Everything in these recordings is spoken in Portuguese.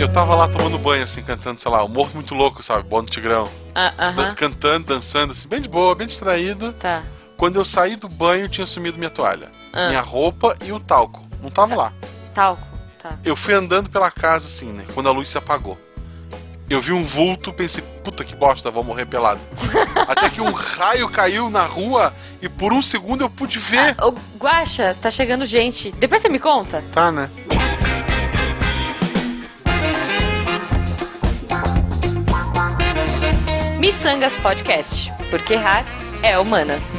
eu tava lá tomando banho, assim, cantando, sei lá, o Morto Muito Louco, sabe? Bom do Tigrão. Ah, aham. Dan- Cantando, dançando, assim, bem de boa, bem distraído. Tá. Quando eu saí do banho, tinha sumido minha toalha, Ah. minha roupa e o talco. Não tava lá. Talco. Tá. Eu fui andando pela casa, assim, né? Quando a luz se apagou. Eu vi um vulto, pensei, puta que bosta, vou morrer pelado. Até que um raio caiu na rua e por um segundo eu pude ver. Ô, Guaxa, tá chegando gente. Depois você me conta. Tá, né? Missangas Podcast. Porque errar é humanas.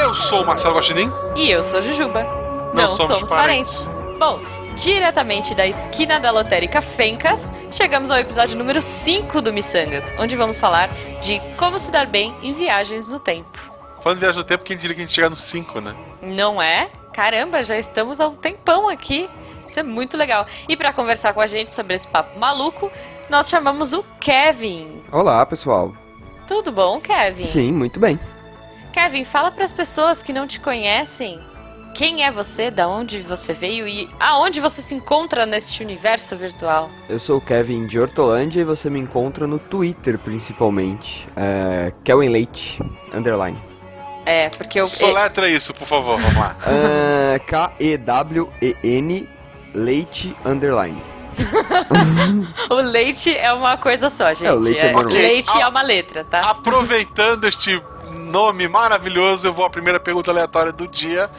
Eu sou o Marcelo Guaxinim. E eu sou Jujuba. Não somos parentes. Bom, diretamente da esquina da lotérica Fencas, chegamos ao episódio número 5 do Missangas, onde vamos falar de como se dar bem em viagens no tempo. Falando de viagem no tempo, quem diria que a gente chegar no 5, né? Não é? Caramba, já estamos há um tempão aqui. Isso é muito legal. E para conversar com a gente sobre esse papo maluco, nós chamamos o Kevin. Olá, pessoal. Tudo bom, Kevin? Sim, muito bem. Kevin, fala para as pessoas que não te conhecem quem é você, da onde você veio e aonde você se encontra neste universo virtual. Eu sou o Kevin de Hortolândia e você me encontra no Twitter, principalmente. É, Leite, underline. É, porque eu. Soletra isso, por favor, vamos lá. É, K-E-W-E-N Leite, underline. O leite é uma coisa só, gente. É, o leite é normal. leite Ok, é uma letra, tá? Aproveitando este nome maravilhoso, eu vou à primeira pergunta aleatória do dia.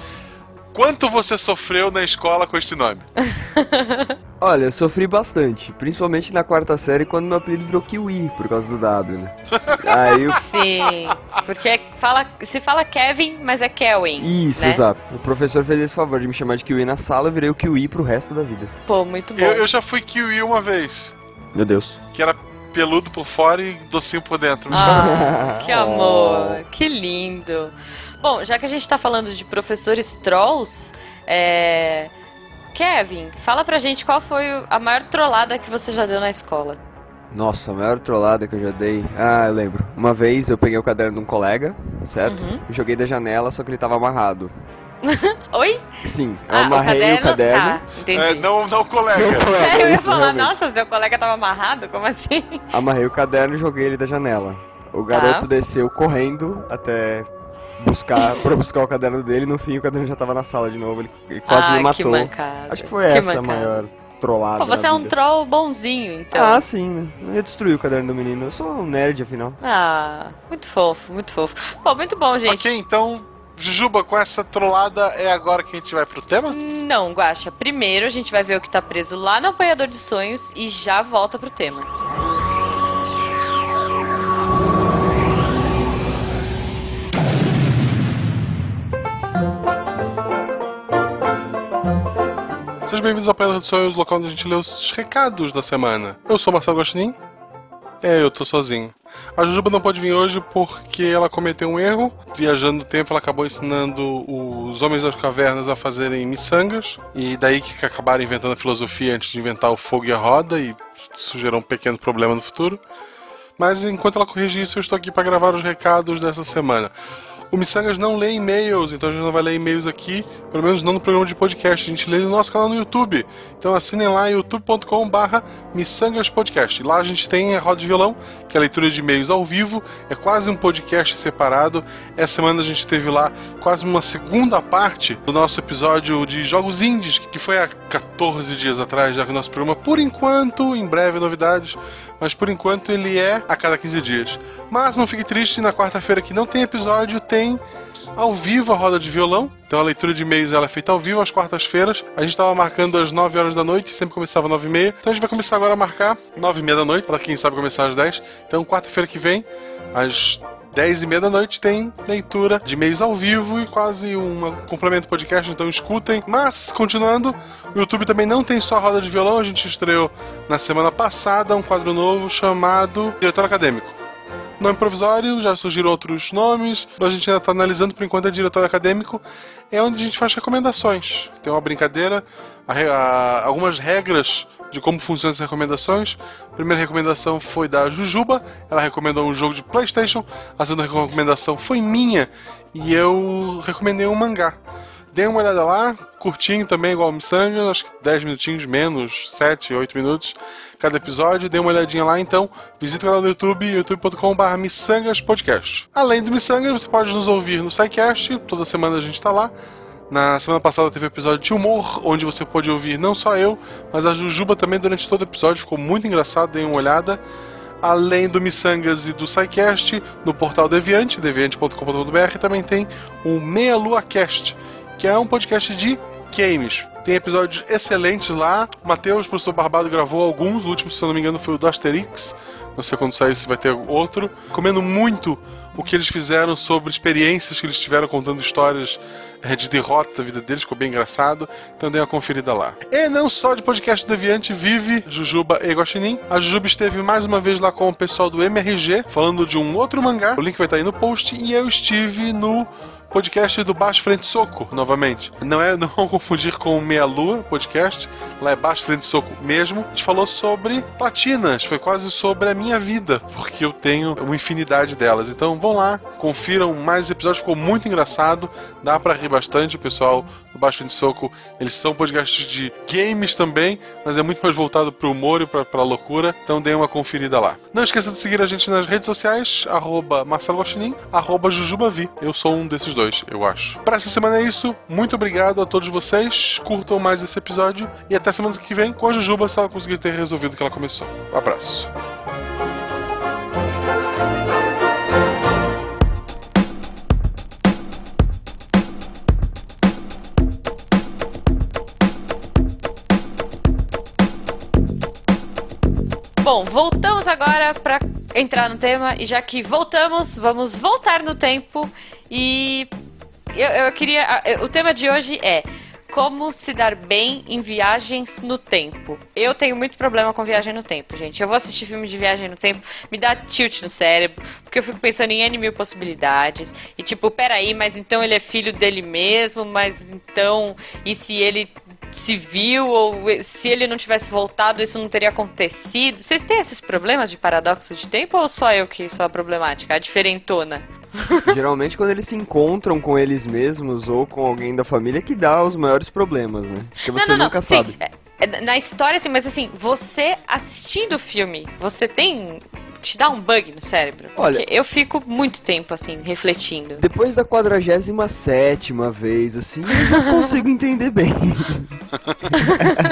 Quanto você sofreu na escola com este nome? Olha, eu sofri bastante, principalmente na quarta série, quando meu apelido virou Kiwi, por causa do W, né? Aí eu... Sim. Porque fala, se fala Kevin, mas é Kelvin. Isso, né? exato. O professor fez esse favor de me chamar de Kiwi na sala, eu virei o Kiwi pro resto da vida. Pô, muito bom. Eu, eu já fui kiwi uma vez, Meu Deus. que era peludo por fora e docinho por dentro. Ah, que amor, que lindo. Bom, já que a gente tá falando de professores trolls, é... Kevin, fala pra gente qual foi a maior trollada que você já deu na escola. Nossa, a maior trollada que eu já dei. Ah, eu lembro. Uma vez eu peguei o caderno de um colega, certo? Uhum. Joguei da janela, só que ele tava amarrado. Oi? Sim, eu Ah, amarrei o caderno. Tá, entendi. É, não, não, colega. Não, colega, É, eu ia isso, falar, realmente. nossa, seu colega tava amarrado? Como assim? Amarrei o caderno e joguei ele da janela. Tá. O garoto desceu correndo até buscar pra buscar o caderno dele. No fim, o caderno já tava na sala de novo. Ele, ele quase Ai, me que matou. mancada. Acho que foi que essa a mancada. maior trollada. Pô, você é um troll bonzinho, então. Ah, sim, né? Ia destruir o caderno do menino. Eu sou um nerd, afinal. Ah, muito fofo, muito fofo. Bom, muito bom, gente. Ok, então, Jujuba, com essa trollada é agora que a gente vai pro tema? Não, Guaxa. Primeiro a gente vai ver o que tá preso lá no apanhador de sonhos e já volta pro tema. Sejam bem-vindos ao Pedra dos Sonhos, local onde a gente lê os recados da semana. Eu sou o Marcelo Gostinin. É, eu tô sozinho. A Jujuba não pode vir hoje porque ela cometeu um erro. Viajando no tempo, ela acabou ensinando os homens das cavernas a fazerem miçangas. E daí que acabaram inventando a filosofia antes de inventar o fogo e a roda. E gerou um pequeno problema no futuro. Mas enquanto ela corrige isso, eu estou aqui para gravar os recados dessa semana. O Missangas não lê e-mails, então a gente não vai ler e-mails aqui, pelo menos não no programa de podcast, a gente lê no nosso canal no YouTube. Então assinem lá youtube.com barra missangaspodcast. Lá a gente tem a roda de violão, que é a leitura de e-mails ao vivo, é quase um podcast separado. Essa semana a gente teve lá quase uma segunda parte do nosso episódio de Jogos Indies, que foi há 14 dias atrás, já que o nosso programa, por enquanto, em breve novidades, mas por enquanto ele é a cada 15 dias. Mas não fique triste, na quarta-feira que não tem episódio, tem ao vivo a roda de violão. Então a leitura de e-mails ela é feita ao vivo às quartas-feiras. A gente estava marcando às 9 horas da noite, sempre começava às 9 e meia. Então a gente vai começar agora a marcar 9 e meia da noite, para quem sabe começar às 10. Então quarta-feira que vem, às 10 e meia da noite, tem leitura de e-mails ao vivo e quase um complemento podcast, então escutem. Mas, continuando, o YouTube também não tem só roda de violão, a gente estreou na semana passada um quadro novo chamado Diretor Acadêmico. Nome provisório, já surgiram outros nomes, a gente ainda está analisando por enquanto é diretor acadêmico, é onde a gente faz recomendações. Tem uma brincadeira, a a- algumas regras de como funcionam as recomendações. A primeira recomendação foi da Jujuba, ela recomendou um jogo de PlayStation. A segunda recomendação foi minha e eu recomendei um mangá. Dê uma olhada lá, curtinho também, igual o Missanga, acho que 10 minutinhos menos, 7, 8 minutos cada episódio. Dê uma olhadinha lá, então. Visite o canal do YouTube, youtube.com.br missangaspodcast. Além do Missangas, você pode nos ouvir no SciCast, toda semana a gente está lá. Na semana passada teve um episódio de humor, onde você pode ouvir não só eu, mas a Jujuba também durante todo o episódio. Ficou muito engraçado, dê uma olhada. Além do Missangas e do SciCast, no portal Deviante, deviante.com.br, também tem o Meia Lua Cast, que é um podcast de games. Tem episódios excelentes lá. O Matheus, professor Barbado, gravou alguns. O último, se eu não me engano, foi o do Asterix. Não sei quando sair se vai ter outro. Comendo muito o que eles fizeram sobre experiências que eles tiveram contando histórias é, de derrota da vida deles, ficou bem engraçado. Então dê uma conferida lá. E não só de podcast Deviante vive Jujuba e Guaxinim. A Jujuba esteve mais uma vez lá com o pessoal do MRG, falando de um outro mangá. O link vai estar aí no post. E eu estive no podcast do Baixo Frente Soco, novamente. Não é não confundir com Meia Lua podcast, lá é Baixo Frente Soco mesmo. A gente falou sobre platinas, foi quase sobre a minha vida, porque eu tenho uma infinidade delas. Então vão lá, confiram mais episódios, ficou muito engraçado, dá para rir bastante. O pessoal do Baixo Frente Soco, eles são podcasts de games também, mas é muito mais voltado pro humor e pra, pra loucura. Então dê uma conferida lá. Não esqueça de seguir a gente nas redes sociais, arroba Marcelo Jujubavi. Eu sou um desses dois dois, eu acho. Para essa semana é isso. Muito obrigado a todos vocês. Curtam mais esse episódio. E até semana que vem com a Jujuba se ela conseguir ter resolvido o que ela começou. Um abraço. Bom, voltamos agora para entrar no tema e já que voltamos, vamos voltar no tempo e eu, eu queria. O tema de hoje é como se dar bem em viagens no tempo. Eu tenho muito problema com viagem no tempo, gente. Eu vou assistir filme de viagem no tempo, me dá tilt no cérebro, porque eu fico pensando em N mil possibilidades. E tipo, peraí, mas então ele é filho dele mesmo, mas então. E se ele se viu ou se ele não tivesse voltado, isso não teria acontecido. Vocês têm esses problemas de paradoxo de tempo ou só eu que sou a problemática, a diferentona? Geralmente quando eles se encontram com eles mesmos ou com alguém da família que dá os maiores problemas, né? Porque você não, não, nunca não. sabe. Sim, é, na história, assim, mas assim, você assistindo o filme, você tem te dá um bug no cérebro? Olha, Porque eu fico muito tempo, assim, refletindo. Depois da 47 vez, assim, eu não consigo entender bem.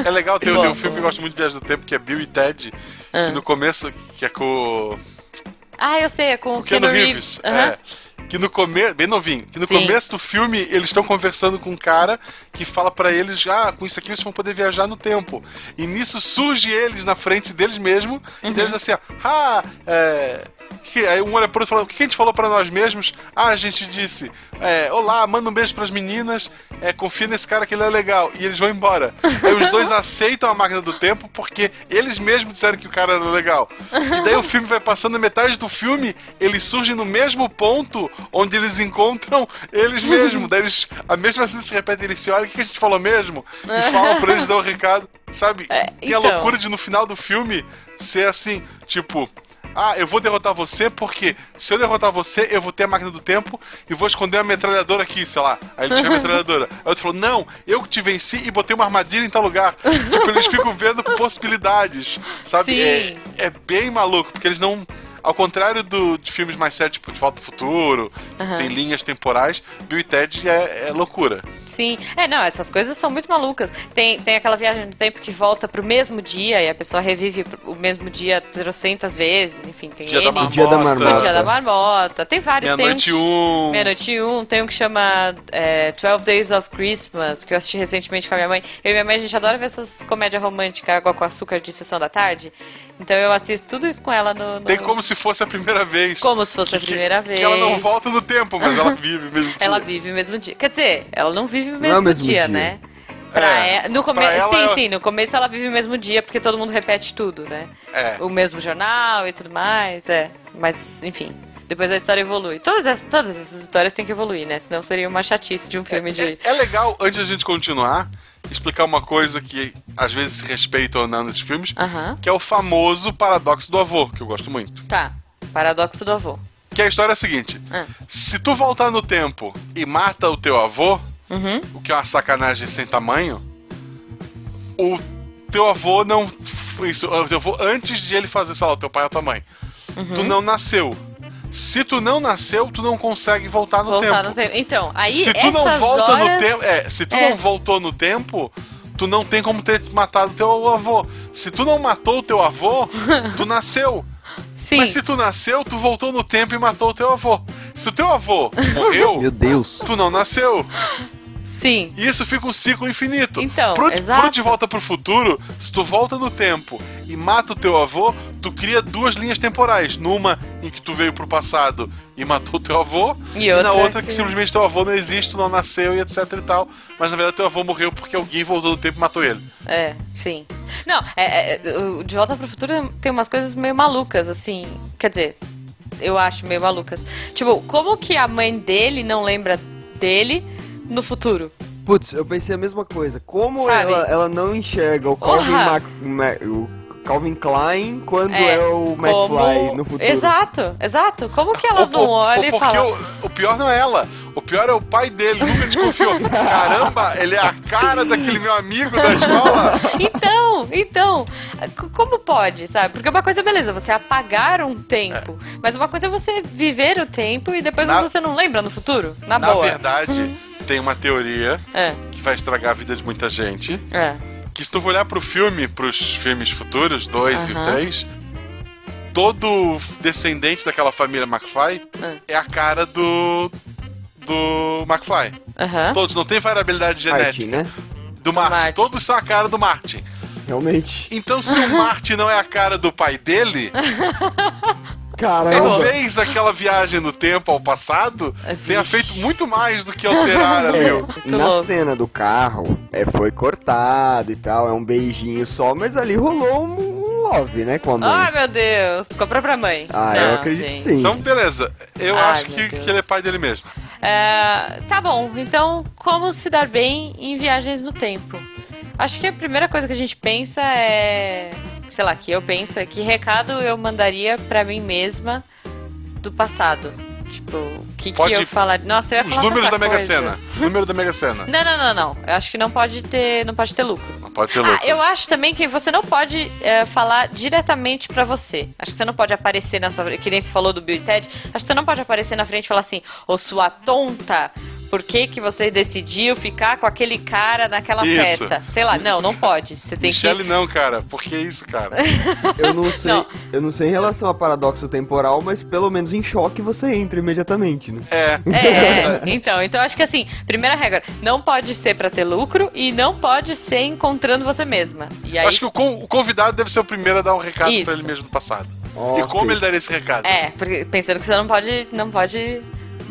é legal ter, um filme que eu gosto muito de Viagem do Tempo, que é Bill e Ted, ah. que no começo, que é com... Ah, eu sei, é com o Keanu Reeves. Reeves. Uhum. É que no começo, bem novinho, que no Sim. começo do filme eles estão conversando com um cara que fala para eles já, ah, com isso aqui vocês vão poder viajar no tempo. E nisso surge eles na frente deles mesmo, uhum. e eles assim, ah, é, que, aí um olha pro outro e fala: O que a gente falou para nós mesmos? Ah, a gente disse: é, Olá, manda um beijo pras meninas, é, confia nesse cara que ele é legal. E eles vão embora. aí os dois aceitam a máquina do tempo porque eles mesmos disseram que o cara era legal. E daí o filme vai passando, metade do filme, eles surgem no mesmo ponto onde eles encontram eles mesmos. daí eles, a mesma cena se repete, eles se olham: O que a gente falou mesmo? E falam pra eles dar o recado. Sabe? É, então... Tem a loucura de no final do filme ser assim, tipo, ah, eu vou derrotar você porque se eu derrotar você, eu vou ter a máquina do tempo e vou esconder a metralhadora aqui, sei lá. Aí ele tinha a metralhadora. Aí outro falou: Não, eu te venci e botei uma armadilha em tal lugar. tipo, eles ficam vendo possibilidades, sabe? É, é bem maluco, porque eles não ao contrário do, de filmes mais sérios, tipo De Volta ao Futuro, uhum. tem linhas temporais, Bill e Ted é, é, loucura. Sim. É, não, essas coisas são muito malucas. Tem, tem aquela viagem no tempo que volta pro mesmo dia e a pessoa revive o mesmo dia trocentas vezes, enfim, tem dia N. Da dia da marmota. O dia da marmota. Tem vários. Meia-noite um. Meia-noite um. Tem um que chama é, 12 Days of Christmas, que eu assisti recentemente com a minha mãe. Eu e minha mãe, a gente adora ver essas comédias românticas, água com açúcar de sessão da tarde. Então eu assisto tudo isso com ela no. no... Tem como se fosse a primeira vez. Como se fosse que, a primeira que, vez. Que ela não volta no tempo, mas ela vive o mesmo dia. ela vive o mesmo dia. Quer dizer, ela não vive o mesmo, é mesmo dia, dia, né? Pra é, ela, no come... ela sim, é... sim, no começo ela vive o mesmo dia, porque todo mundo repete tudo, né? É. O mesmo jornal e tudo mais, é. Mas, enfim. Depois a história evolui. Todas, essas, todas essas histórias têm que evoluir, né? Senão seria uma chatice de um filme de. É, é legal, antes da gente continuar, explicar uma coisa que às vezes se respeita ou não nesses filmes, Aham. que é o famoso paradoxo do avô, que eu gosto muito. Tá. Paradoxo do avô. Que a história é a seguinte: Ah. se tu voltar no tempo e mata o teu avô, Uhum. o que é uma sacanagem sem tamanho, o teu avô não. Isso, o teu avô, antes de ele fazer, sei lá, o teu pai ou tua mãe, Uhum. tu não nasceu. Se tu não nasceu, tu não consegue voltar no Voltar tempo. no tempo. Então, aí se tu essas não volta horas... no tempo. É, se tu É. não voltou no tempo, tu não tem como ter matado teu avô. Se tu não matou o teu avô, tu nasceu. Sim. Mas se tu nasceu, tu voltou no tempo e matou o teu avô. Se o teu avô morreu, Meu Deus. tu não nasceu. Sim. E isso fica um ciclo infinito. Então, pro, exato. pro De Volta pro Futuro, se tu volta no tempo e mata o teu avô, tu cria duas linhas temporais. Numa em que tu veio pro passado e matou o teu avô, E e, na outra outra que... que- simplesmente teu avô não existe, tu não nasceu e etc e tal. Mas na verdade teu avô morreu porque alguém voltou no tempo e matou ele. É, sim. Não, é, é, o De Volta pro Futuro tem umas coisas meio malucas, assim. Quer dizer, eu acho meio malucas. Tipo, como que a mãe dele não lembra dele no futuro? Putz, eu pensei a mesma coisa. Como Sabe? ela, ela não enxerga o Calvin! Mac- Ma- o Calvin Klein quando É, é, o McFly no futuro? Exato, exato. Como que ela Ou- não ou- olha ou e porque fala... o, o pior não é ela. O pior é o pai dele, nunca desconfiou. Caramba, ele é a cara daquele meu amigo da escola. Então, então, como pode, sabe? Porque uma coisa, beleza, você apagar um tempo, mas uma coisa é você viver o tempo e depois Na- você não lembra no futuro, na, Na boa. verdade, tem uma teoria É, que vai estragar a vida de muita gente. é. Que se tu olhar pro filme, pros filmes futuros, dois Aham. e três, todo descendente daquela família McFly Ah. é a cara do. do McFly. Aham. Todos, não tem variabilidade Martin, genética. né? Do Martin. Martin. Todos são a cara do Martin. Realmente. Então, se o Martin não é a cara do pai dele, Caramba. talvez aquela viagem no tempo ao passado tenha Vixe. feito muito mais do que alterar ali. É, na louco. cena do carro, é, foi cortado e tal, é um beijinho só, mas ali rolou um, love, né, com a mãe. Ai, meu Deus. Com a própria mãe. ah, Não, eu acredito gente. que sim. Então, beleza. Eu Ai, acho que, que ele é pai dele mesmo. É, tá bom, então como se dar bem em viagens no tempo? Acho que a primeira coisa que a gente pensa é. Sei lá, que eu penso é que recado eu mandaria pra mim mesma do passado. Tipo, o que, que Pode- eu falaria. Nossa, eu ia Os falar números da Mega coisa. Sena. Número da Mega Sena. Não, não, não, não. Eu acho que não pode ter, não pode ter lucro. Não pode ter louco. Ah, eu acho também que você não pode é, falar diretamente pra você. Acho que você não pode aparecer na sua que nem se falou do Bill e Ted. Acho que você não pode aparecer na frente e falar assim: "Ô sua tonta, por que que você decidiu ficar com aquele cara naquela Isso. festa?" Sei lá, não, não pode. Você tem Michele que não, cara. Por que isso, cara? Eu não sei, Não. eu não sei em relação a paradoxo temporal, mas pelo menos em choque você entra imediatamente, né? É. É, então, então acho que assim, primeira regra, não pode ser pra ter lucro e não pode ser encontrando você mesma. E aí Acho que o, con- o convidado deve ser o primeiro a dar um recado Isso. pra ele mesmo do passado. E como ele daria esse recado? é, porque pensando que você não pode, não pode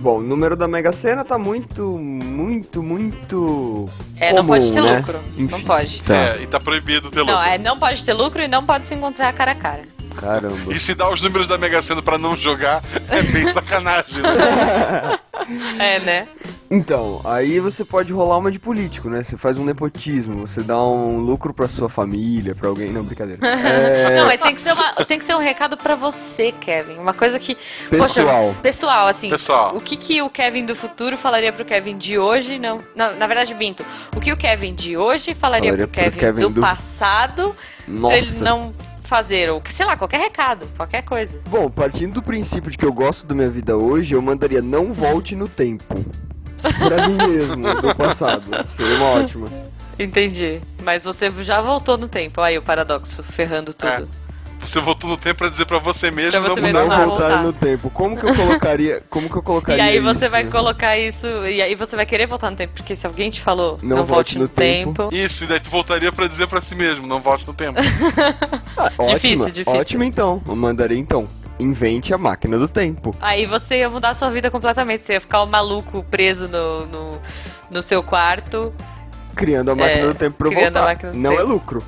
Bom, o número da Mega Sena tá muito, muito, muito. É, não pode comum, ter né? lucro. Não Enfim, pode. Tá. É, e tá proibido ter lucro. Não, é, não pode ter lucro e não pode se encontrar cara a cara. Caramba. E se dá os números da Mega Sena pra não jogar, é bem sacanagem, né? É, né? Então, aí você pode rolar uma de político, né? Você faz um nepotismo, você dá um lucro pra sua família, pra alguém. Não, brincadeira. É, Não, mas tem que ser uma, tem que ser um recado pra você, Kevin. Uma coisa que Pessoal. Poxa, pessoal, assim. Pessoal. O que que o Kevin do futuro falaria pro Kevin de hoje? Não, na, na verdade, minto. O que o Kevin de hoje falaria, Falaria pro pro Kevin, Kevin do, do- passado pra ele Nossa. não fazer ou sei lá, qualquer recado, qualquer coisa. Bom, partindo do princípio de que eu gosto da minha vida hoje, eu mandaria não volte no tempo. Pra mim mesmo, do passado. Seria uma ótima. Entendi. Mas você já voltou no tempo. Aí o paradoxo ferrando tudo. É. Você voltou no tempo pra dizer pra você mesmo Pra não você mudar mesmo Não nada. voltar voltar. no tempo. Como que eu colocaria. Como que eu colocaria E aí você isso? vai colocar isso, e aí você vai querer voltar no tempo, porque se alguém te falou Não não, volte volte no no tempo. Isso, e daí tu voltaria pra dizer pra si mesmo, não volte no tempo. Ah, ótima, Difícil, difícil. Ótimo então. Eu mandaria então. Invente a máquina do tempo. Aí você ia mudar a sua vida completamente. Você ia ficar um maluco preso no, no, no seu quarto. Criando a máquina É, do tempo pra voltar. Não tempo. é lucro.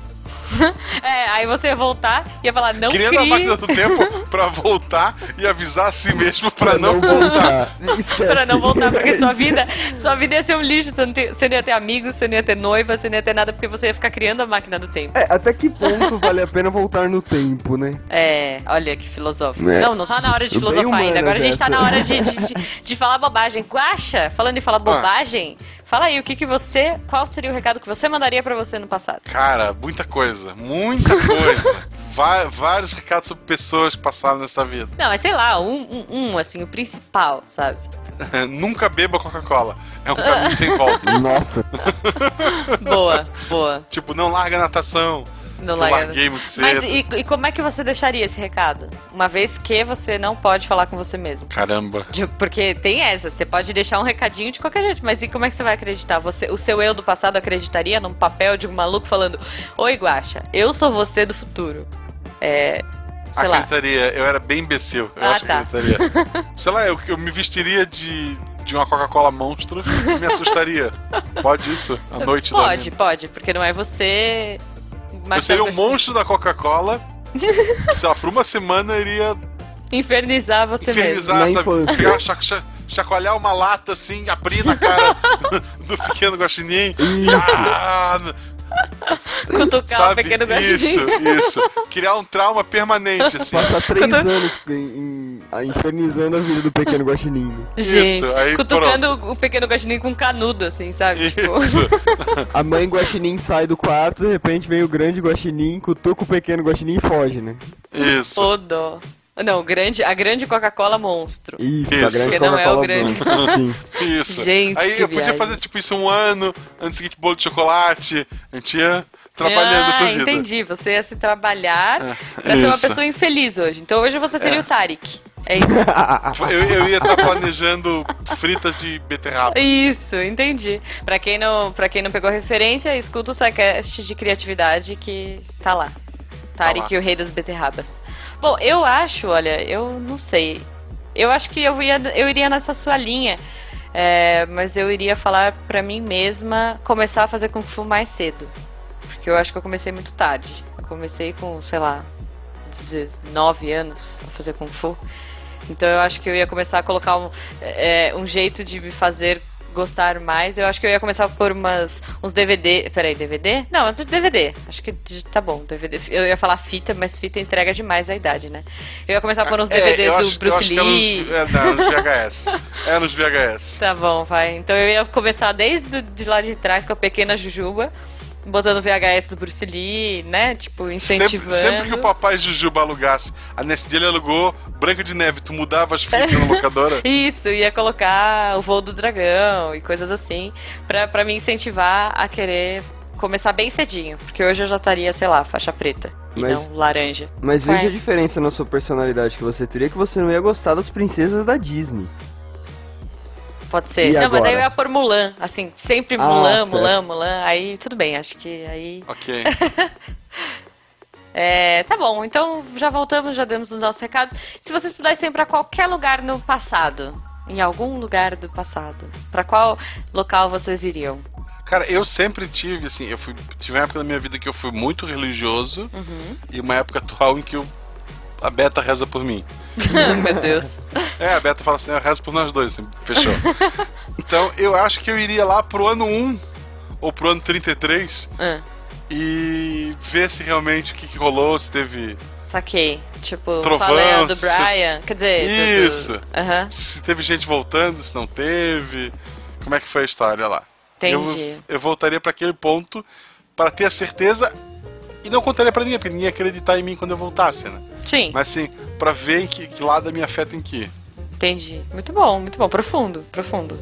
É, aí você ia voltar e ia falar, não Criando a máquina do tempo pra voltar e avisar a si mesmo pra, não, voltar. Esquece. pra não voltar, porque sua vida, sua vida ia ser um lixo, você não, ter- você não ia ter amigos, você não ia ter noiva, você não ia ter nada, porque você ia ficar criando a máquina do tempo. É, até que ponto vale a pena voltar no tempo, né? É, olha que filosófico. É. Não, não tá na hora de filosofar ainda. Agora a gente tá na hora de, de, de- de falar bobagem. Guaxa, falando em falar bobagem, fala aí o que que você. Qual seria o recado que você mandaria pra você no passado? Cara, muita coisa, muita coisa. Va- vários recados sobre pessoas que passaram nessa vida. Não, mas sei lá, um, um, um, assim, o principal, sabe? Nunca beba Coca-Cola. É um caminho sem volta. Nossa. Boa, boa. Tipo, não larga a natação. Eu larguei muito cedo. Mas e, e como é que você deixaria esse recado? Uma vez que você não pode falar com você mesmo. Caramba. De- Porque tem essa, você pode deixar um recadinho de qualquer jeito, mas e como é que você vai acreditar? Você, o seu eu do passado acreditaria num papel de um maluco falando: Oi, Guaxa, eu sou você do futuro. É. Sei lá. acreditaria. Eu era bem imbecil. Eu Ah, acho tá. que acreditaria. Sei lá, eu, eu me vestiria de, de uma Coca-Cola monstro e me assustaria. Pode isso? À noite Pode, pode, porque não é você. Eu seria um monstro da Coca-Cola. sei lá, por uma semana iria Infernizar você infernizar, Na sabe? infância. Chacoalhar uma lata assim, abrir na cara do pequeno guaxinim. Ah. Cutucar o pequeno Isso, guaxinim. isso. Criar um trauma permanente, assim. Passar três Quando- anos em, em- a- infernizando a vida do pequeno guaxinim. Gente, Isso, aí cutucando o pequeno guaxinim com canudo, assim, sabe? Tipo, Isso. A mãe guaxinim sai do quarto, de repente vem o grande guaxinim, cutuca o pequeno guaxinim e foge, né? Isso. ô dó. Não, grande, a grande Coca-Cola monstro. Isso, Isso. a grande Que não é o Coca-Cola grande. Isso. Gente, Aí que eu podia viagem. fazer tipo isso um ano, ano seguinte bolo de chocolate. A gente ia trabalhando ah, essa vida. entendi. Você ia se trabalhar É, pra ser uma isso. pessoa infeliz hoje. Então hoje você seria o Tarek. É isso. Eu, eu ia estar planejando fritas de beterraba. Isso, entendi. Pra quem não, pra quem não pegou referência, escuta o SciCast de criatividade que tá lá. Tarek, lá. o rei das beterrabas. Bom, eu acho, olha, eu não sei. Eu acho que eu, ia, eu iria nessa sua linha. é, mas eu iria falar pra mim mesma começar a fazer Kung Fu mais cedo. Porque eu acho que eu comecei muito tarde. Eu comecei com, sei lá, 19 anos a fazer Kung Fu. Então eu acho que eu ia começar a colocar um, é, um jeito de me fazer gostar mais. Eu acho que eu ia começar por umas, uns DVD. Peraí, DVD? Não, é DVD. Acho que tá bom, DVD. Eu ia falar fita, mas fita entrega demais a idade, né? Eu ia começar por uns É, DVDs eu do acho- Bruce Lee. nos- É, não, nos VHS. É nos VHS. Tá bom, vai. Então eu ia começar desde de lá de trás com a pequena Jujuba, botando VHS do Bruce Lee, né? Tipo, Sempre, incentivando. sempre que o papai Jujuba alugasse, a nesse dia ele alugou Branca de Neve, tu mudava as fitas na locadora. Isso, ia colocar o voo do dragão e coisas assim, pra, pra me incentivar a querer começar bem cedinho, porque hoje eu já estaria, sei lá, faixa preta e Mas- não laranja. Mas Ué. veja a diferença na sua personalidade que você teria, que você não ia gostar das princesas da Disney. Pode ser. E não, mas aí agora? eu ia pôr Mulan, assim, sempre Ah, Mulan, certo. Mulan, Mulan, aí tudo bem, acho que aí... Ok. É, tá bom, então já voltamos, já demos os nossos recados. Se vocês pudessem ir pra qualquer lugar no passado, em algum lugar do passado, pra qual local vocês iriam? Cara, eu sempre tive, assim, eu fui, tive uma época da minha vida que eu fui muito religioso Uhum. e uma época atual em que eu, a Beta reza por mim. Meu Deus. É, a Beta fala assim, eu rezo por nós dois, assim, fechou. então, eu acho que eu iria lá pro ano 1 ou pro ano 33 Ah, e ver se realmente o que, que rolou, se teve saquei. Tipo, Trovão, qual é do se- Brian? Quer dizer, do- do- Isso. Aham, se teve gente voltando, se não teve, como é que foi a história lá. entendi. Eu, eu voltaria pra aquele ponto para ter a certeza e não contaria pra ninguém, porque ninguém ia acreditar em mim quando eu voltasse, né? Sim, Mas sim, pra ver que, que lado a minha fé tem que ir. entendi. Muito bom, muito bom. Profundo, profundo.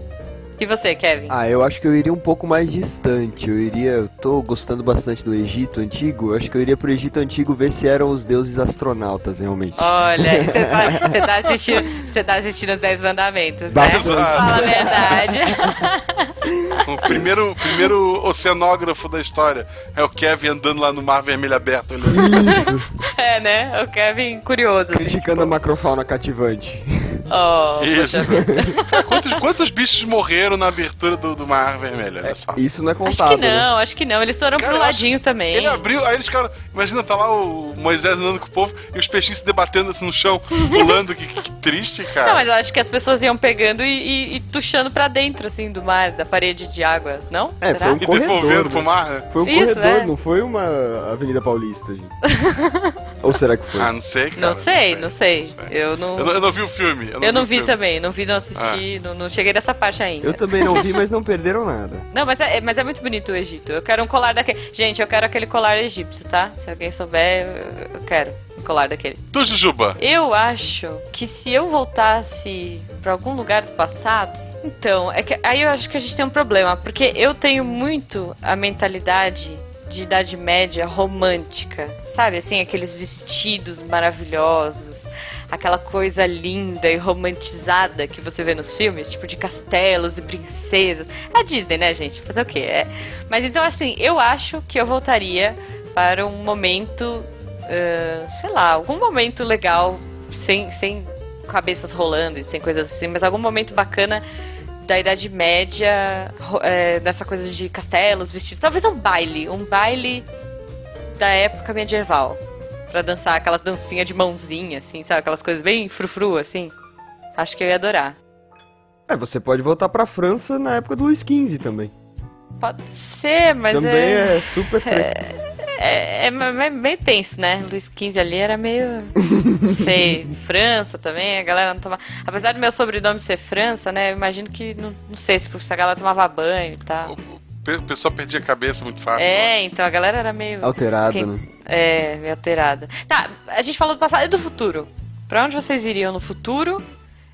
E você, Kevin? Ah, eu acho que eu iria um pouco mais distante. Eu iria. Eu tô gostando bastante do Egito Antigo. Eu acho que eu iria pro Egito Antigo ver se eram os deuses astronautas, realmente. Olha, você tá, você tá assistindo, você tá assistindo os Dez Mandamentos, né? Bastante. Fala a verdade. O primeiro, primeiro oceanógrafo da história é o Kevin andando lá no mar vermelho aberto. Olhando. Isso! É, né? O Kevin curioso. assim, Criticando tipo, a macrofauna cativante. Oh, Isso. Cara, quantos, quantos bichos morreram na abertura do, do Mar Vermelho? Olha só. Isso não é Acho contável. que não, acho que não. Eles foram Cara, pro acho- ladinho também. Ele abriu, aí eles ficaram. Imagina, tá lá o Moisés andando com o povo e os peixinhos se debatendo assim no chão, pulando. que, que triste, cara. Não, mas eu acho que as pessoas iam pegando e, e, e tuchando pra dentro, assim, do mar, da parede de água, não? É, Será? foi um E corredor, devolvendo né? pro mar, né? Foi um Isso, corredor, é. não foi uma Avenida Paulista, gente. Ou será que foi? Ah, não sei, cara. Não sei, não sei. Eu não, Eu não, eu não vi o filme. Eu não, eu não vi, vi filme. também, não vi, não assisti, não, não cheguei nessa parte ainda. Eu também não vi, mas não perderam nada. Não, mas é, mas é muito bonito o Egito. Eu quero um colar daquele. Gente, eu quero aquele colar egípcio, tá? Se alguém souber, eu- eu quero um colar daquele. Tu, Jujuba. Eu acho que se eu voltasse pra algum lugar do passado. Então, é que aí eu acho que a gente tem um problema, porque eu tenho muito a mentalidade de Idade Média romântica, sabe? Assim, aqueles vestidos maravilhosos, aquela coisa linda e romantizada que você vê nos filmes, tipo de castelos e princesas. É a Disney, né, gente? Fazer o quê? É. Mas então, assim, eu acho que eu voltaria para um momento ah, sei lá, algum momento legal, sem, sem cabeças rolando e sem coisas assim, mas algum momento bacana da Idade Média, é, dessa coisa de castelos, vestidos. Talvez um baile, um baile da época medieval. Pra dançar aquelas dancinhas de mãozinha, assim, sabe? Aquelas coisas bem frufru, assim. Acho que eu ia adorar. É, você pode voltar pra França na época do Luís XV também. Pode ser, mas também é... é, super fresco. É, é, é meio tenso, né? Luiz XV ali era meio. Não sei, França também, a galera não tomava. Apesar do meu sobrenome ser França, né? Eu imagino que. Não, não sei se a galera tomava banho e tal. O pe- o pessoal perdia a cabeça muito fácil. É, então a galera era meio. Alterada, esquen- né? É, meio alterada. Tá, a gente falou do passado e do futuro. Pra onde vocês iriam no futuro?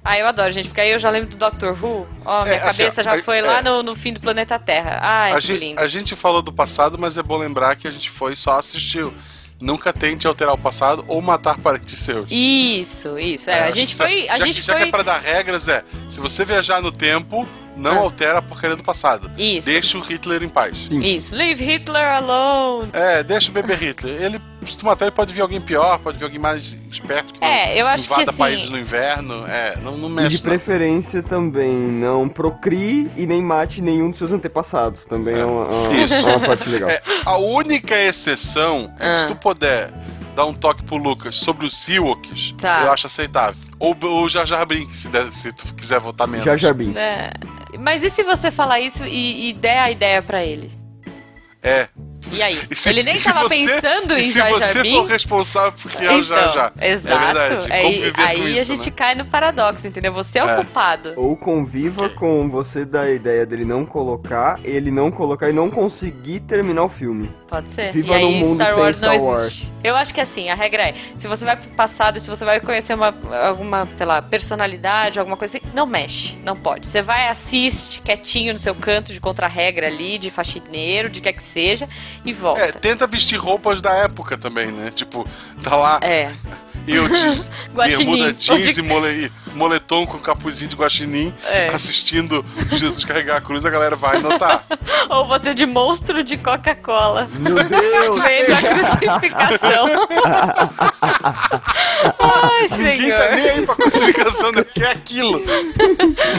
Ah, eu adoro, gente, porque aí eu já lembro do Doctor Who. Ó, minha É, cabeça já a- foi lá é. no, no fim do planeta Terra. Ai, a, que gente, lindo. a gente falou do passado, mas é bom lembrar que a gente foi só assistiu. Nunca tente alterar o passado ou matar parentes seus. Isso, isso. É, a gente que foi. já, A já gente que, já que foi. é pra dar regras, é: se você viajar no tempo, não Ah. altera a porcaria do passado. Isso. Deixa o Hitler em paz. Isso. Leave Hitler alone. É, deixa o bebê Hitler. Ele, se tu matar, ele pode vir alguém pior, pode vir alguém mais esperto que não É, eu acho que invada assim- países no inverno. É, não, não E mexe. de preferência também não procrie e nem mate nenhum dos seus antepassados. Também é, uma, uma- Isso. é uma parte legal. É, a única exceção é que Ah. se tu puder dar um toque pro Lucas sobre os Ewoks, Tá. eu acho aceitável. Ou o Jar Jar Binks, se, der- se tu quiser votar menos. Jar Jar Binks. É, Mas e se você falar isso e, e der a ideia pra ele? É. E aí? E se- ele nem e se tava você- pensando e em se Jar Jar você for Binks? responsável por criar o Jar Jar. exato. É verdade. Aí, aí a isso, gente né? cai no paradoxo, entendeu? Você é o É. culpado. Ou conviva com você da ideia dele não colocar, ele não colocar e não conseguir terminar o filme. Pode ser. Viva e aí mundo Star Wars Star não Wars. existe. Eu acho que assim, a regra é, se você vai pro passado, se você vai conhecer uma, alguma, sei lá, personalidade, alguma coisa assim, não mexe, não pode. Você vai, assiste quietinho no seu canto de contra-regra ali, de faxineiro, de quer que seja, e volta. É, tenta vestir roupas da época também, né? Tipo, tá lá É. eu de bermuda jeans de- e mole- e moletom com capuzinho de guaxinim, É. assistindo Jesus carregar a cruz, a galera vai notar. Ou você de monstro de Coca-Cola. Meu Deus! Vendo a crucificação. Ai, Ninguém tá nem senhor. aí pra crucificação, né? Que é aquilo.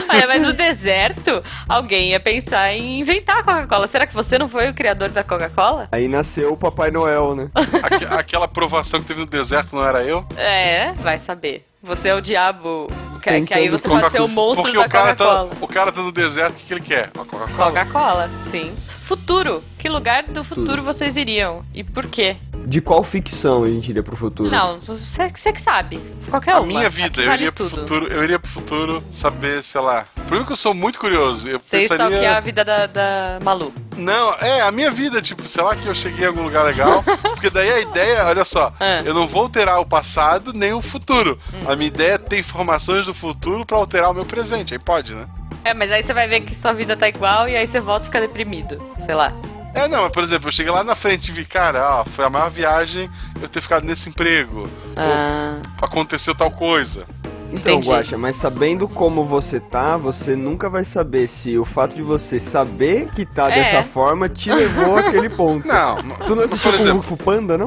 Olha, mas no deserto, alguém ia pensar em inventar a Coca-Cola. Será que você não foi o criador da Coca-Cola? Aí nasceu o Papai Noel, né? Aque- aquela provação que teve no deserto não era eu? É, vai saber. Você é o diabo. Que, que aí você pode ser o monstro Porque da o cara, tá, Coca-Cola. o cara tá no deserto, o que, que ele quer? Uma Coca-Cola. Coca-Cola, sim. Futuro. Que lugar do futuro vocês iriam? E por quê? De qual ficção a gente iria pro futuro? Não, você, você que sabe. Qualquer A uma. minha vida, eu vale iria pro tudo. futuro, eu iria pro futuro saber, sei lá. Primeiro que eu sou muito curioso. Eu Você stalkear a pensaria. vida da, da Malu. Não, é, a minha vida, tipo, sei lá que eu cheguei em algum lugar legal. porque daí a ideia, olha só, Ah. eu não vou alterar o passado nem o futuro. Hum. A minha ideia é ter informações do futuro pra alterar o meu presente. Aí pode, né? É, mas aí você vai ver que sua vida tá igual e aí você volta e fica deprimido. Sei lá. É, não, mas por exemplo, eu cheguei lá na frente e vi, cara, ó, foi a maior viagem eu ter ficado nesse emprego. Ah, Ou aconteceu tal coisa. Então, Entendi. Guaxa, mas sabendo como você tá, você nunca vai saber se o fato de você saber que tá É. dessa forma te levou àquele ponto. Não, Tu não mas, assistiu o exemplo, Kung Fu Panda, não?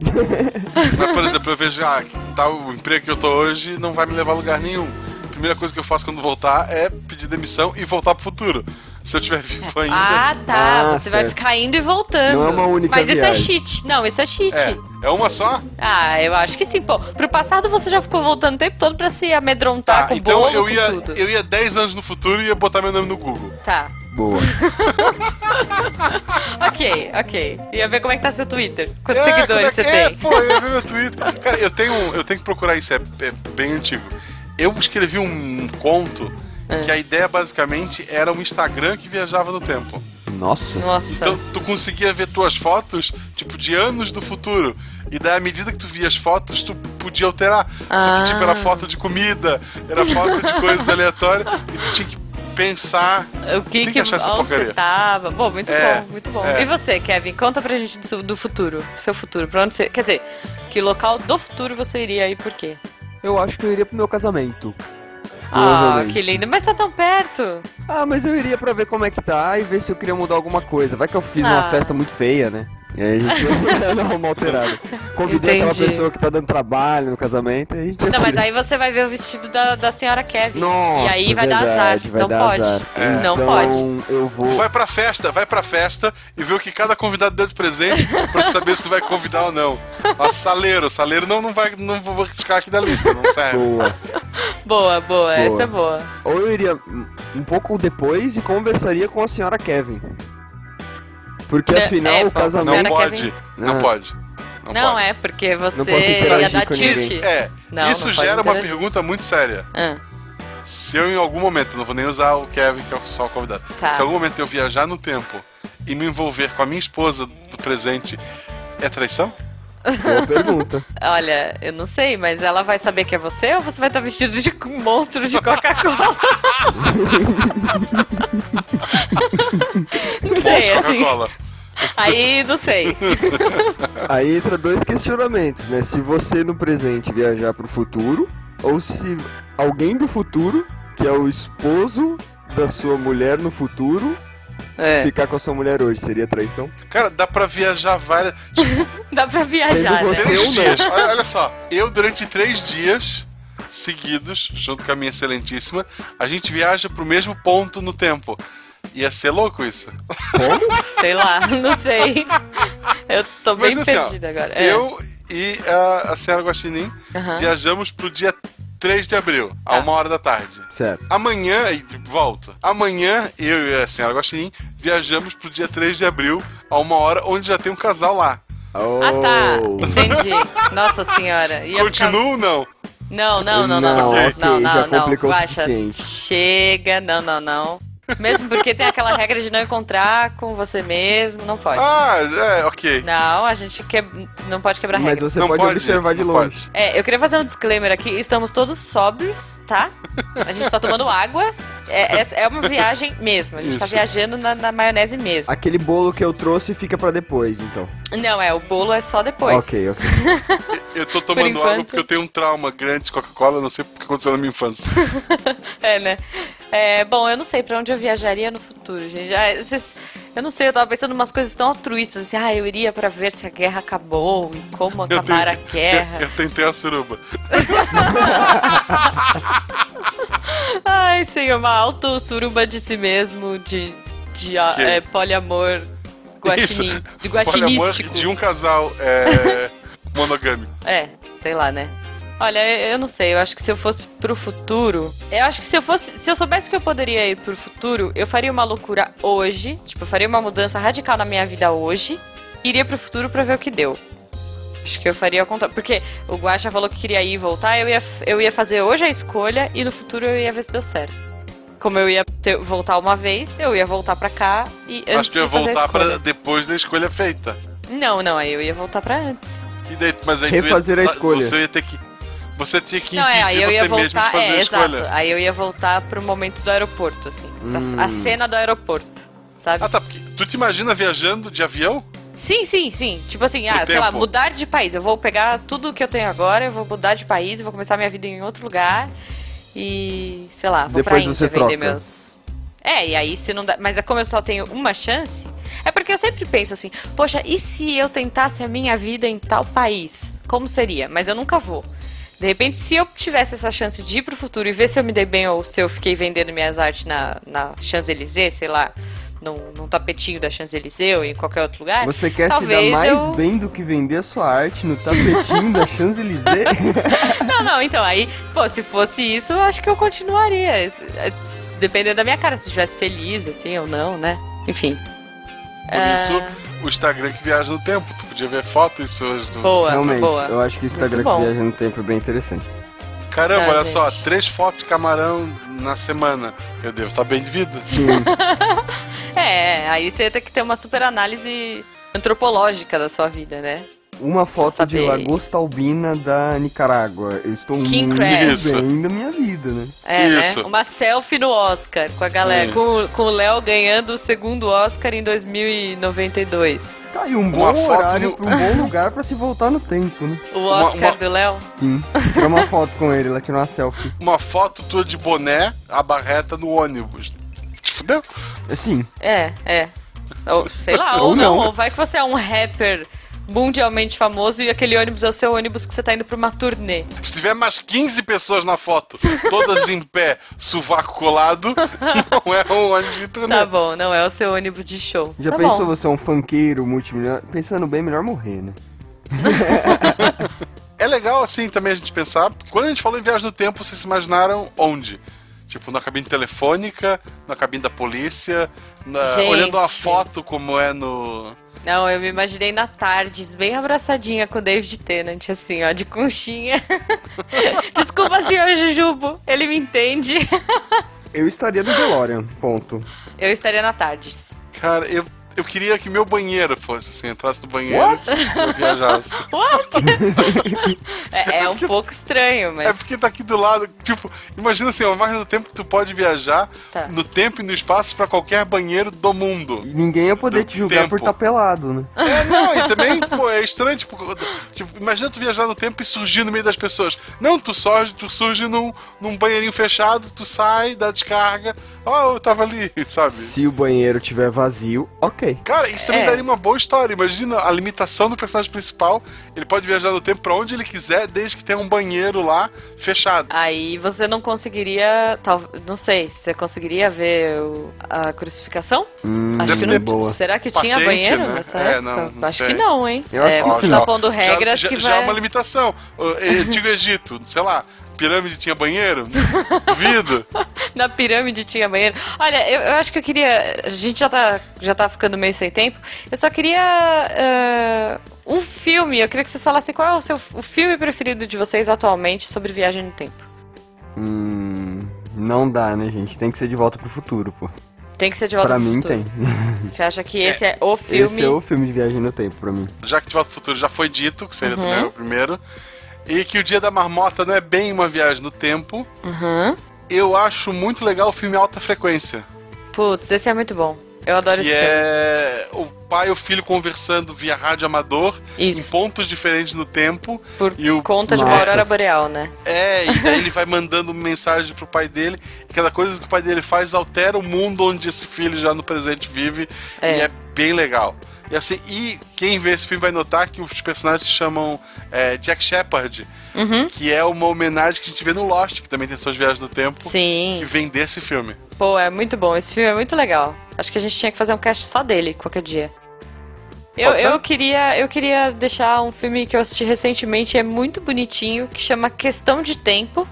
mas, por exemplo, eu vejo, ah, que tá o emprego que eu tô hoje não vai me levar a lugar nenhum. primeira coisa que eu faço quando voltar é pedir demissão e voltar pro futuro. Se eu estiver vivo ainda. Ah, tá. Ah, você vai certo. ficar indo e voltando. Não é uma única Mas isso é viagem. cheat. Não, isso é cheat. É, é uma só? Ah, eu acho que sim. Pô, pro passado você já ficou voltando o tempo todo pra se amedrontar Tá, com então bolo, eu ia, tudo. eu ia 10 anos no futuro e ia botar meu nome no Google. Tá. Boa. Ok, ok. Ia ver como é que tá seu Twitter. Quantos É, seguidores você é que- é, tem. pô, eu ia ver meu Twitter. Cara, eu tenho, eu tenho que procurar isso, é, é bem antigo. Eu escrevi um conto É. que a ideia basicamente era um Instagram que viajava no tempo. Nossa. Nossa. Então tu conseguia ver tuas fotos, tipo, de anos do futuro. E daí, à medida que tu via as fotos, tu podia alterar. Só Ah. que, tipo, era foto de comida, era foto de coisas aleatórias. E tu tinha que pensar. O que Tem que, que achar essa porcaria. você tava? Bom, muito É, bom, muito bom. é. E você, Kevin? Conta pra gente do, do futuro, do seu futuro. Pra onde você. Quer dizer, que local do futuro você iria e por quê? Eu acho que eu iria pro meu casamento. Ah, que lindo. Mas tá tão perto. Ah, mas eu iria pra ver como é que tá e ver se eu queria mudar alguma coisa. Vai que eu fiz uma Ah. festa muito feia, né? E aí a gente ia dar uma alterada. Convidei aquela Entendi. pessoa que tá dando trabalho no casamento e a gente Não, mas aí você vai ver o vestido da, da senhora Kevin. Nossa, e aí vai dar azar. verdade, vai não dar pode. azar. É. Não então, pode. eu vou... Tu vai pra festa, vai pra festa e vê o que cada convidado deu de presente pra tu saber se tu vai convidar ou não. Ó, saleiro, saleiro não, não vai. Não vou criticar aqui da lista, não serve. Boa. Boa, boa, essa Boa. é boa. Ou eu iria um pouco depois e conversaria com a senhora Kevin. Porque É, afinal é, o Não casamento... Senhora pode, não pode. Não, Não, pode. é, porque você ia dar tilt. Isso, é, Não, isso não gera uma pergunta muito séria. Ah, Se eu em algum momento, não vou nem usar o Kevin, que é só o convidado, Tá. se em algum momento eu viajar no tempo e me envolver com a minha esposa do presente, é traição? Boa pergunta. olha, eu não sei, mas ela vai saber que é você ou você vai estar vestido de monstro de Coca-Cola? não sei, assim. Coca-Cola. Aí não sei. Aí entra dois questionamentos, né? Se você no presente viajar pro futuro, ou se alguém do futuro, que é o esposo da sua mulher no futuro, É, ficar com a sua mulher hoje, seria traição? Cara, dá pra viajar várias. dá pra viajar, né? você- Três Eu não. dias. Olha, olha só, eu durante três dias seguidos, junto com a minha excelentíssima, a gente viaja pro mesmo ponto no tempo. Ia ser louco isso. Sei lá, não sei. Eu tô bem Mas assim, ó, perdida agora. É. eu e a, a senhora Guaxinim viajamos pro dia 3 de abril, a Tá. uma hora da tarde. Certo. Amanhã, e volto. Amanhã, eu e a senhora Guaxinim viajamos pro dia 3 de abril, a uma hora, onde já tem um casal lá. Ah, tá. Oh. Entendi. Nossa senhora. Ia ficar- Continua ou não? Não, não, não, não, não. Não, Não, ok, não, já não. complicou o Baixa. suficiente. Chega, não, não, não. Mesmo porque tem aquela regra de não encontrar com você mesmo, não pode. Ah, é, ok. Não, a gente que... não pode quebrar Mas regra. você Não pode, pode, observar de longe. pode. É, eu queria fazer um disclaimer aqui. Estamos todos sóbrios, tá? A gente tá tomando água. É, é, é uma viagem mesmo. A gente tá Isso. viajando na, na maionese mesmo. Aquele bolo que eu trouxe fica pra depois, então. Não, é, o bolo é só depois. Ok, ok. Eu tô tomando enquanto. água porque eu tenho um trauma grande de Coca-Cola, não sei o que aconteceu na minha infância. É, né? É, bom, eu não sei pra onde eu viajaria no futuro, gente. Ah, vocês- eu não sei, eu tava pensando em umas coisas tão altruístas, assim, ah, eu iria pra ver se a guerra acabou e como Eu acabar a guerra. Eu tentei a suruba. Ai, senhor, uma auto suruba de si mesmo, de, de é, poliamor guaxinim, de Poliamor guaxinístico. de um casal é, monogâmico. É, sei lá, né? Olha, eu não sei, eu acho que se eu fosse pro futuro. Eu acho que se eu fosse. Se eu soubesse que eu poderia ir pro futuro, eu faria uma loucura hoje. Tipo, eu faria uma mudança radical na minha vida hoje. e Iria pro futuro pra ver o que deu. Acho que eu faria ao contrário. Porque o Guaxa falou que queria ir e voltar, eu ia, eu ia fazer hoje a escolha e no futuro eu ia ver se deu certo. Como eu ia ter- voltar uma vez, eu ia voltar pra cá e antes Acho que eu ia voltar pra depois da escolha feita. Não, não, aí eu ia voltar pra antes. E daí, mas aí tu ia- Refazer a tá- escolha. Você ia ter que. Você tinha que Não, é, impedir você ia mesmo de voltar. fazer É, a escolha. exato. Aí eu ia voltar pro momento do aeroporto, assim. Hum. A cena do aeroporto. Sabe? Ah, tá. Porque tu te imagina viajando de avião? Sim, sim, sim. Tipo assim, ah, sei lá, mudar de país. Eu vou pegar tudo que eu tenho agora, eu vou mudar de país, eu vou começar minha vida em outro lugar. E, sei lá, vou Depois pra você Índia vender troca. meus. É, e aí se não dá. Mas é como eu só tenho uma chance. É porque eu sempre penso assim, poxa, e se eu tentasse a minha vida em tal país? Como seria? Mas eu nunca vou. De repente, se eu tivesse essa chance de ir pro futuro e ver se eu me dei bem ou se eu fiquei vendendo minhas artes na, na Champs-Élysées, sei lá, num, num tapetinho da Champs-Élysées ou em qualquer outro lugar. Você quer se dar talvez mais eu... bem do que vender a sua arte no tapetinho da Champs-Élysées? Não, não, então aí, pô, se fosse isso, eu acho que eu continuaria. Dependendo da minha cara, se eu estivesse feliz, assim, ou não, né? Enfim. Por isso, o Instagram que viaja no tempo. Tu podia ver fotos suas do. Boa, Realmente, boa. eu acho que o Instagram que viaja no tempo é bem interessante. Caramba, Ah, olha só, gente. três fotos de camarão na semana. Eu devo estar bem de vida. Sim, É, aí você tem que ter uma super análise antropológica da sua vida, né? Uma foto de saber. lagosta albina da Nicarágua. Eu estou King muito crab. Isso. bem da minha vida, né? É, Isso. né? Uma selfie no Oscar com a galera, Isso. com, com o Léo ganhando o segundo Oscar em 2092. Tá aí um Uma bom horário no- pra um bom lugar pra se voltar no tempo, né? O Oscar uma- do Léo. Sim. Tirar uma foto com ele, lá tirar uma selfie. Uma foto tua de boné, a barreta no ônibus. Te fudeu? Assim, É, é. Ou, sei lá, Ou ou não, não. ou vai que você é um rapper mundialmente famoso e aquele ônibus é o seu ônibus que você tá indo pra uma turnê. Se tiver mais 15 pessoas na foto, todas em pé, sovaco colado, não é um ônibus de turnê. Tá bom, não é o seu ônibus de show. já tá pensou bom. você é um funkeiro multimilionário? Pensando bem, melhor morrer, né? É legal, assim, também a gente pensar. Quando a gente falou em viagem no tempo, vocês se imaginaram onde? Tipo, na cabine telefônica, na cabine da polícia, na- olhando a foto como é no. Não, eu me imaginei na Tardes, bem abraçadinha com o David Tennant, assim, ó, de conchinha. Desculpa, senhor Jujubo, ele me entende. Eu estaria no DeLorean, ponto. Eu estaria na Tardes. Cara, eu, eu queria que meu banheiro fosse assim, entrasse no banheiro e eu viajasse. What? é, é um pouco estranho, mas. É porque tá aqui do lado, tipo, imagina assim, uma máquina do tempo que tu pode viajar Tá. no tempo e no espaço pra qualquer banheiro do mundo. E ninguém ia poder Do te julgar por tempo. estar pelado, né? É, não, e também, pô, é estranho, tipo, tipo, imagina tu viajar no tempo e surgir no meio das pessoas. Não, tu surge, tu surge num, num banheirinho fechado, tu sai, dá descarga, ó, eu tava ali, sabe? Se o banheiro tiver vazio, ok. Cara, isso também É. daria uma boa história. Imagina a limitação do personagem principal. Ele pode viajar no tempo pra onde ele quiser, desde que tenha um banheiro lá fechado. Aí você não conseguiria. Tal, não sei, você conseguiria ver o- a crucificação? Hum, Acho que não. boa. Será que tinha Patente, banheiro né? nessa É, época? não, não acho sei. que não, hein? Eu acho é, que você tá pondo regras já, que já vai. é uma limitação. O Antigo Egito, sei lá, pirâmide tinha banheiro? Duvido. Na pirâmide tinha banheiro. Olha, eu, eu acho que eu queria. A gente já tá, já tá ficando meio sem tempo. Eu só queria. eh, um filme. Eu queria que vocês falassem qual é o seu o filme preferido de vocês atualmente sobre viagem no tempo. Hum, não dá, né, gente? Tem que ser de volta pro futuro, pô. Tem que ser de volta Pra pro mim futuro. tem. Você acha que esse é o filme? Esse é o filme de viagem no tempo pra mim. Já que de volta ao futuro já foi dito, que seria Uhum. também o primeiro. E que o Dia da Marmota não é bem uma viagem no tempo. Uhum. Eu acho muito legal o filme Alta Frequência. Putz, esse é muito bom. Eu adoro que esse filme. é o pai e o filho conversando via rádio amador em Isso. pontos diferentes no tempo. Por e o- conta de uma aurora boreal, né? É, e daí ele vai mandando mensagem pro pai dele. E cada coisa que o pai dele faz altera o mundo onde esse filho já no presente vive. É. E é bem legal. E assim, e quem vê esse filme vai notar que os personagens se chamam é, Jack Shepard, Uhum. que é uma homenagem que a gente vê no Lost, que também tem suas viagens no tempo, Sim. que vem desse filme. Pô, é muito bom. Esse filme é muito legal. Acho que a gente tinha que fazer um cast só dele qualquer dia. Eu, eu, queria, eu queria deixar um filme que eu assisti recentemente, é muito bonitinho, que chama Questão de Tempo.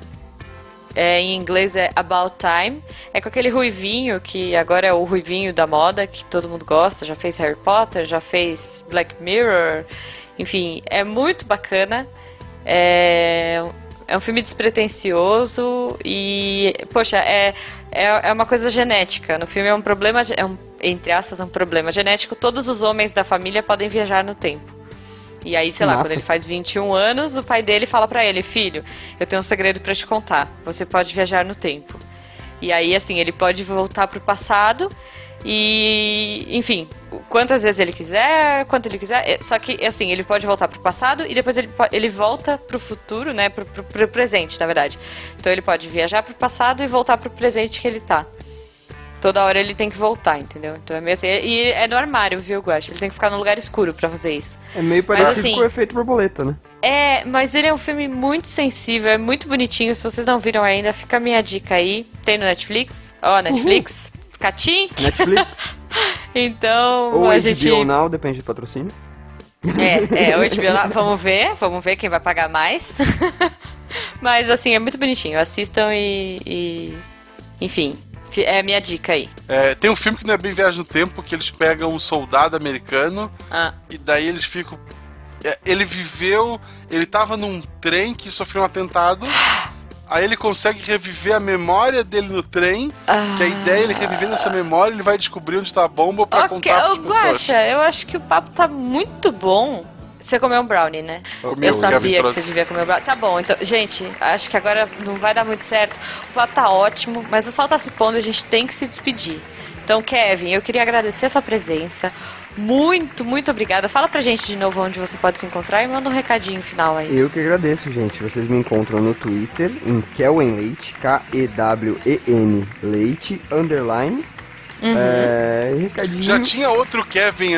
É, em inglês é About Time. É com aquele ruivinho, que agora é o ruivinho da moda, que todo mundo gosta. Já fez Harry Potter, já fez Black Mirror. Enfim, é muito bacana. É, é um filme despretensioso e, poxa, é, é, é uma coisa genética. No filme é um problema, é um, entre aspas, um problema genético. Todos os homens da família podem viajar no tempo. E aí, sei lá, Nossa. quando ele faz 21 anos, o pai dele fala pra ele: Filho, eu tenho um segredo pra te contar. Você pode viajar no tempo. E aí, assim, ele pode voltar pro passado e, enfim, quantas vezes ele quiser, quanto ele quiser. É, Só que, assim, ele pode voltar pro passado e depois ele, ele volta pro futuro, né? Pro, pro, pro presente, na verdade. Então ele pode viajar pro passado e voltar pro presente que ele tá. Toda hora ele tem que voltar, entendeu? Então é meio assim. E é no armário, viu, Guacha? Ele tem que ficar num lugar escuro pra fazer isso. É meio parecido assim- com o efeito borboleta, né? É, mas ele é um filme muito sensível, é muito bonitinho. Se vocês não viram ainda, fica a minha dica aí. Tem no Netflix. Ó, Netflix. Catim. Netflix Então, ou a HBO gente. Now, depende do patrocínio. É, é, hoje. Vamos ver, vamos ver quem vai pagar mais. Mas assim, é muito bonitinho. Assistam e. e- Enfim, fi- é a minha dica aí. É, tem um filme que não é bem Viagem no Tempo, que eles pegam um soldado americano Ah, e daí eles ficam. é, ele viveu. Ele tava num trem que sofreu um atentado. Aí ele consegue reviver a memória dele no trem. Que a ideia é ele revivendo essa memória, ele vai descobrir onde está a bomba pra ok, contar pras pessoas. Guaxa, eu acho que o papo tá muito bom. Você comeu um brownie, né? Comeu, eu sabia que você devia comer um brownie. Tá bom, então, gente, acho que agora não vai dar muito certo. O papo tá ótimo, mas o sol tá se pondo e a gente tem que se despedir. Então, Kevin, eu queria agradecer a sua presença. Muito, muito obrigada. Fala pra gente de novo onde você pode se encontrar e manda um recadinho final aí. Eu que agradeço, gente. Vocês me encontram no Twitter, em Kelwen Leite, K-E-W-E-N Leite, underline. Uhum. É, recadinho. Já tinha outro Kevin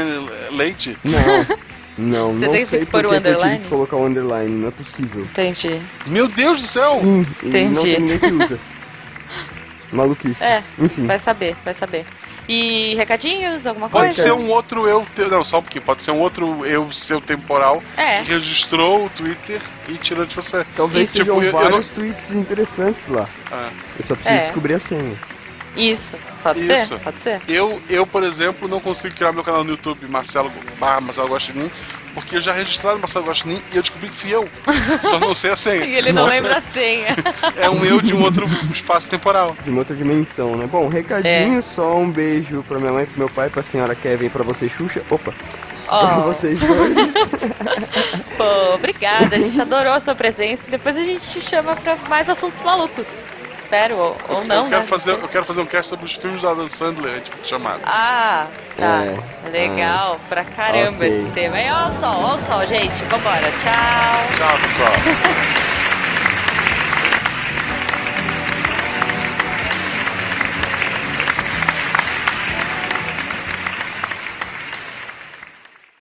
Leite? Não, não, Você não tem que sei pôr o por que que eu tive underline? que colocar o underline, não é possível. Entendi. Meu Deus do céu! Sim, e não Entendi. tem ninguém que usa. Maluquice. É, Enfim. vai saber, vai saber. E recadinhos, alguma Pode coisa? ser um outro eu. te- Não, só um pouquinho. Pode ser um outro eu seu temporal É. que registrou o Twitter e tirou de você. Talvez Isso, sejam tipo, eu- eu vários tweets interessantes lá. Ah. Eu só preciso É. descobrir a senha. Isso. Pode Isso. ser? Pode ser? Eu, eu, por exemplo, não consigo criar meu canal no YouTube, Marcelo barra Marcelo Guaxinim, porque eu já registrado Marcelo Guaxinim e eu descobri que fui eu. Só não sei a E senha. ele não lembra a senha. É um eu de um outro espaço temporal. De uma outra dimensão, né? Bom, recadinho, É. só um beijo pra minha mãe, pro meu pai, pra senhora Kevin, pra você, Xuxa. Opa, pra Ó, vocês dois. pô, obrigada. A gente adorou a sua presença. Depois a gente te chama pra mais assuntos malucos. Espero, ou, ou não, eu, quero né? fazer, eu quero fazer um cast sobre os filmes do Adam Sandler, tipo, chamado. Ah, tá. É. Legal, pra caramba Ok. esse tema. Aí, ó o sol, ó o sol, gente. Vambora. Tchau. Tchau, pessoal.